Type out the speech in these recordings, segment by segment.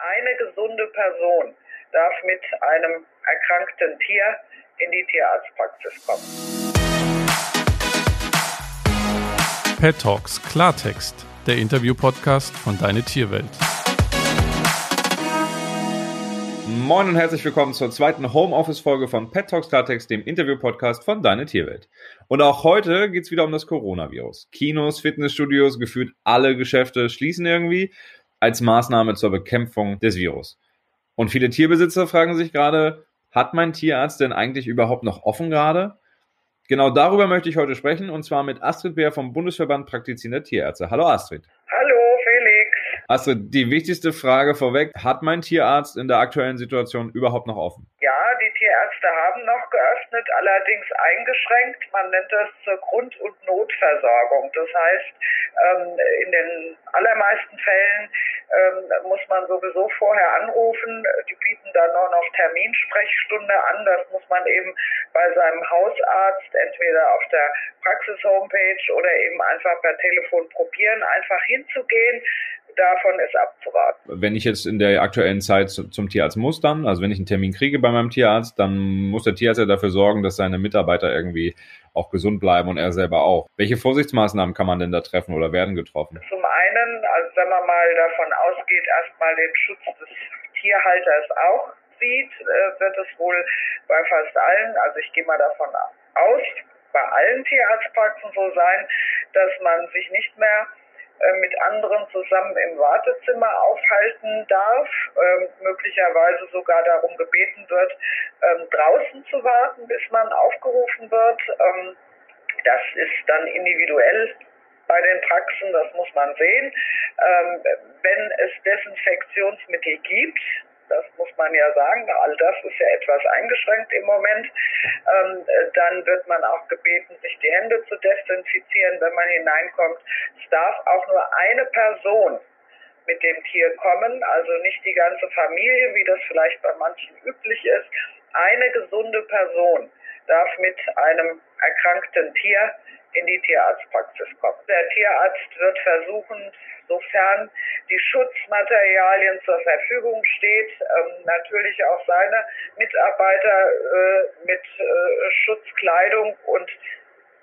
Eine gesunde Person darf mit einem erkrankten Tier in die Tierarztpraxis kommen. Pet Talks Klartext, der Interview-Podcast von Deine Tierwelt. Moin und herzlich willkommen zur zweiten Homeoffice-Folge von Pet Talks Klartext, dem Interview-Podcast von Deine Tierwelt. Und auch heute geht es wieder um das Coronavirus. Kinos, Fitnessstudios, gefühlt alle Geschäfte schließen irgendwie als Maßnahme zur Bekämpfung des Virus. Und viele Tierbesitzer fragen sich gerade, hat mein Tierarzt denn eigentlich überhaupt noch offen gerade? Genau darüber möchte ich heute sprechen und zwar mit Astrid Bär vom Bundesverband Praktizierender Tierärzte. Hallo Astrid. Hallo Felix. Astrid, die wichtigste Frage vorweg, hat mein Tierarzt in der aktuellen Situation überhaupt noch offen? Ja, Tierärzte haben noch geöffnet, allerdings eingeschränkt. Man nennt das zur Grund- und Notversorgung. Das heißt, ähm, in den allermeisten Fällen ähm, muss man sowieso vorher anrufen. Die bieten dann nur noch Terminsprechstunde an. Das muss man eben bei seinem Hausarzt entweder auf der Praxis-Homepage oder eben einfach per Telefon probieren, einfach hinzugehen. Davon ist abzuraten. Wenn ich jetzt in der aktuellen Zeit zum Tierarzt muss dann, also wenn ich einen Termin kriege bei meinem Tierarzt, dann muss der Tierarzt ja dafür sorgen, dass seine Mitarbeiter irgendwie auch gesund bleiben und er selber auch. Welche Vorsichtsmaßnahmen kann man denn da treffen oder werden getroffen? Zum einen, also wenn man mal davon ausgeht, erstmal den Schutz des Tierhalters auch sieht, äh, wird es wohl bei fast allen, also ich gehe mal davon aus, bei allen Tierarztpraxen so sein, dass man sich nicht mehr mit anderen zusammen im Wartezimmer aufhalten darf, ähm, möglicherweise sogar darum gebeten wird, ähm, draußen zu warten, bis man aufgerufen wird. Ähm, das ist dann individuell bei den Praxen, das muss man sehen. Wenn es Desinfektionsmittel gibt, das muss man ja sagen, all das ist ja etwas eingeschränkt im Moment, ähm, dann wird man auch gebeten, sich die Hände zu desinfizieren, wenn man hineinkommt. Es darf auch nur eine Person mit dem Tier kommen, also nicht die ganze Familie, wie das vielleicht bei manchen üblich ist. Eine gesunde Person darf mit einem erkrankten Tier in die Tierarztpraxis kommen. Der Tierarzt wird versuchen, sofern die Schutzmaterialien zur Verfügung steht, ähm, natürlich auch seine Mitarbeiter äh, mit äh, Schutzkleidung und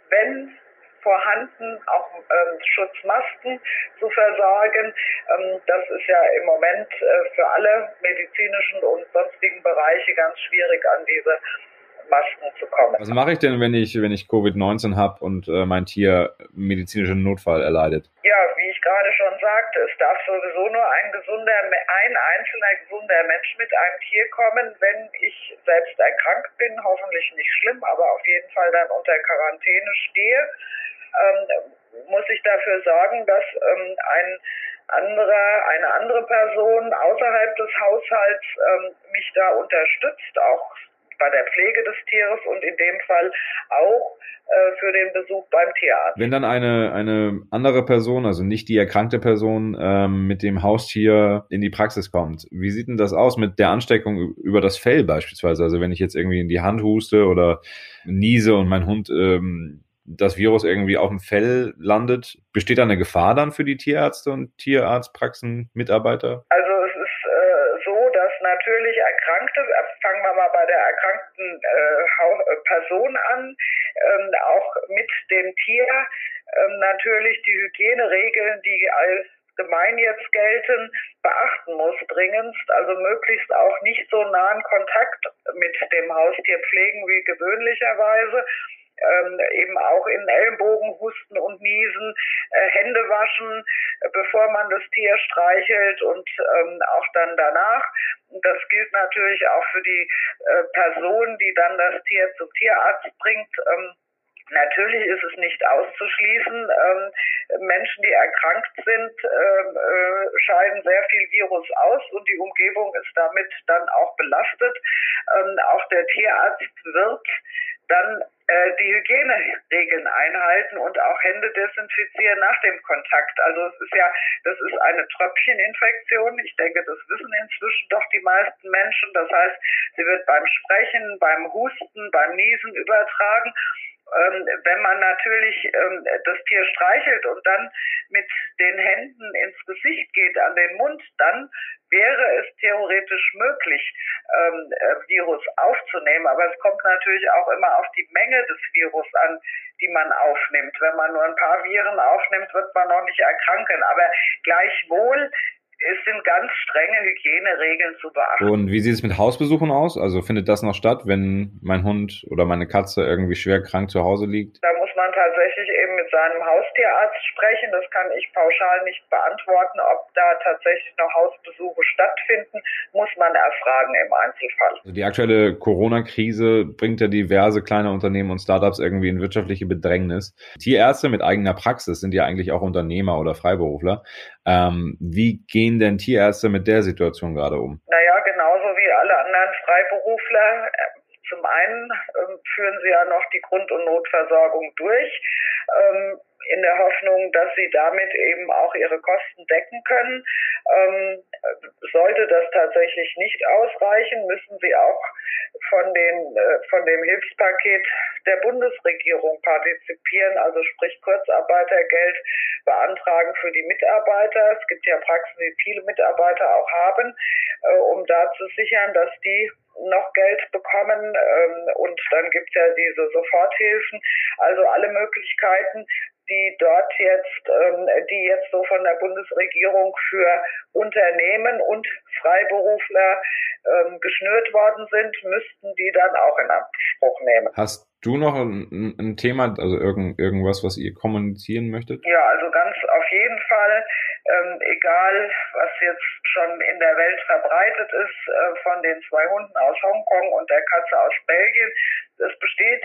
wenn vorhanden auch ähm, Schutzmasken zu versorgen. Ähm, das ist ja im Moment äh, für alle medizinischen und sonstigen Bereiche ganz schwierig an diese Masken zu kommen. Was mache ich denn, wenn ich, wenn ich Covid-19 habe und äh, mein Tier medizinischen Notfall erleidet? Ja, wie ich gerade schon sagte, es darf sowieso nur ein gesunder, ein einzelner gesunder Mensch mit einem Tier kommen, wenn ich selbst erkrankt bin, hoffentlich nicht schlimm, aber auf jeden Fall dann unter Quarantäne stehe, ähm, muss ich dafür sorgen, dass ähm, ein anderer, eine andere Person außerhalb des Haushalts ähm, mich da unterstützt, auch bei der Pflege des Tieres und in dem Fall auch äh, für den Besuch beim Tierarzt. Wenn dann eine, eine andere Person, also nicht die erkrankte Person, ähm, mit dem Haustier in die Praxis kommt, wie sieht denn das aus mit der Ansteckung über das Fell beispielsweise? Also wenn ich jetzt irgendwie in die Hand huste oder niese und mein Hund ähm, das Virus irgendwie auf dem Fell landet, besteht da eine Gefahr dann für die Tierärzte und Tierarztpraxen Mitarbeiter? Also natürlich Erkrankte, äh, fangen wir mal der erkrankten äh, äh, Person an, ähm, auch mit dem Tier. Ähm, natürlich die Hygieneregeln, die allgemein jetzt gelten, beachten muss dringendst, also möglichst auch nicht so nahen Kontakt mit dem Haustier pflegen wie gewöhnlicherweise ähm, eben auch in Ellenbogen husten und niesen, äh, Hände waschen, äh, bevor man das Tier streichelt und ähm, auch dann danach. Das gilt natürlich auch für die äh, Person, die dann das Tier zum Tierarzt bringt. Ähm, Natürlich ist es nicht auszuschließen. Ähm, Menschen, die erkrankt sind, ähm, äh, scheiden sehr viel Virus aus und die Umgebung ist damit dann auch belastet. Ähm, auch der Tierarzt wird dann die Hygieneregeln einhalten und auch Hände desinfizieren nach dem Kontakt. Also es ist ja, das ist eine Tröpfcheninfektion. Ich denke, das wissen inzwischen doch die meisten Menschen. Das heißt, sie wird beim Sprechen, beim Husten, beim Niesen übertragen. ähm, wenn man natürlich ähm, das Tier streichelt und dann mit den Händen ins Gesicht geht, an den Mund, dann wäre es theoretisch möglich, ähm, äh, Virus aufzunehmen. Aber es kommt natürlich auch immer auf die Menge des Virus an, die man aufnimmt. Wenn man nur ein paar Viren aufnimmt, wird man noch nicht erkranken. Aber gleichwohl es sind ganz strenge Hygieneregeln zu beachten. Und wie sieht es mit Hausbesuchen aus? Also findet das noch statt, wenn mein Hund oder meine Katze irgendwie schwer krank zu Hause liegt? Da muss man tatsächlich eben mit seinem Haustierarzt sprechen. Das kann ich pauschal nicht beantworten. Ob da tatsächlich noch Hausbesuche stattfinden, muss man erfragen im Einzelfall. Also die aktuelle Corona-Krise bringt ja diverse kleine Unternehmen und Startups irgendwie in wirtschaftliche Bedrängnis. Tierärzte mit eigener Praxis sind ja eigentlich auch Unternehmer oder Freiberufler. Ähm, wie gehen denn Tierärzte mit der Situation gerade um? Naja, genauso wie alle anderen Freiberufler. Zum einen ähm, führen sie ja noch die Grund- und Notversorgung durch. Ähm, in der Hoffnung, dass sie damit eben auch ihre Kosten decken können. Ähm, sollte das tatsächlich nicht ausreichen, müssen sie auch von, den, äh, von dem Hilfspaket der Bundesregierung partizipieren, also sprich Kurzarbeitergeld beantragen für die Mitarbeiter. Es gibt ja Praxen, die viele Mitarbeiter auch haben, äh, um da zu sichern, dass die noch Geld bekommen ähm, und dann gibt es ja diese Soforthilfen. Also alle Möglichkeiten, die dort jetzt, ähm, die jetzt so von der Bundesregierung für Unternehmen und Freiberufler ähm, geschnürt worden sind, müssten die dann auch in Anspruch nehmen. Hast du noch ein, ein Thema, also irgend, irgendwas, was ihr kommunizieren möchtet? Ja, also ganz auf jeden Fall, ähm, egal was jetzt schon in der Welt verbreitet ist, äh, von den zwei Hunden aus Hongkong und der Katze aus Belgien, es besteht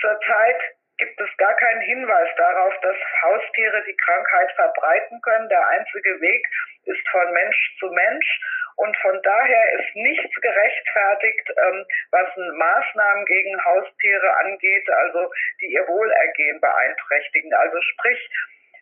zurzeit gibt es gar keinen Hinweis darauf, dass Haustiere die Krankheit verbreiten können. Der einzige Weg ist von Mensch zu Mensch. Und von daher ist nichts gerechtfertigt, ähm, was Maßnahmen gegen Haustiere angeht, also die ihr Wohlergehen beeinträchtigen. Also sprich,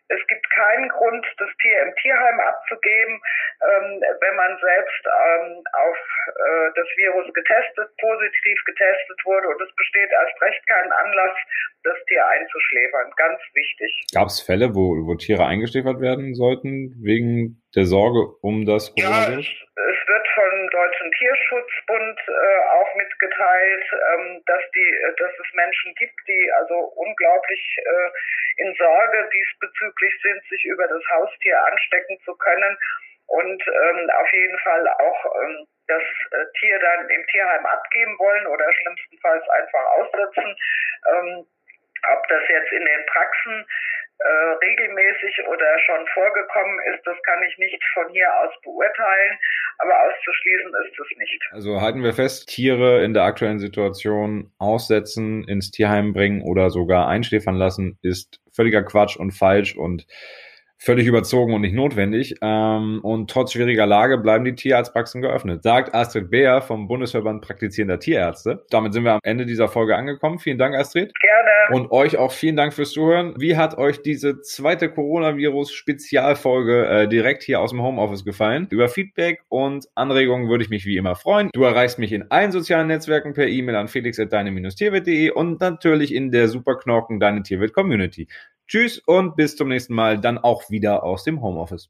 es gibt keinen Grund, das Tier im Tierheim abzugeben, ähm, wenn man selbst ähm, auf äh, das Virus getestet, positiv getestet wurde. Und es besteht erst recht keinen Anlass, das Tier einzuschläfern. Ganz wichtig. Gab es Fälle, wo, wo Tiere eingeschläfert werden sollten, wegen der Sorge um das Coronavirus? Ja, es wird vom Deutschen Tierschutzbund äh, auch mitgeteilt, ähm, dass die, dass es Menschen gibt, die also unglaublich äh, in Sorge diesbezüglich sind, sich über das Haustier anstecken zu können und ähm, auf jeden Fall auch ähm, das äh, Tier dann im Tierheim abgeben wollen oder schlimmstenfalls einfach aussetzen. Ähm, ob das jetzt in den Praxen äh, regelmäßig oder schon vorgekommen ist, das kann ich nicht von hier aus beurteilen, aber auszuschließen ist es nicht. Also halten wir fest, Tiere in der aktuellen Situation aussetzen, ins Tierheim bringen oder sogar einschläfern lassen, ist völliger Quatsch und falsch und völlig überzogen und nicht notwendig. Ähm, und trotz schwieriger Lage bleiben die Tierarztpraxen geöffnet, sagt Astrid Beer vom Bundesverband praktizierender Tierärzte. Damit sind wir am Ende dieser Folge angekommen. Vielen Dank, Astrid. Gerne. Und euch auch vielen Dank fürs Zuhören. Wie hat euch diese zweite Coronavirus-Spezialfolge äh, direkt hier aus dem Homeoffice gefallen? Über Feedback und Anregungen würde ich mich wie immer freuen. Du erreichst mich in allen sozialen Netzwerken per E-Mail an felix.deine-tierwelt.de und natürlich in der Superknorken Deine Tierwelt Community. Tschüss und bis zum nächsten Mal, dann auch wieder aus dem Homeoffice.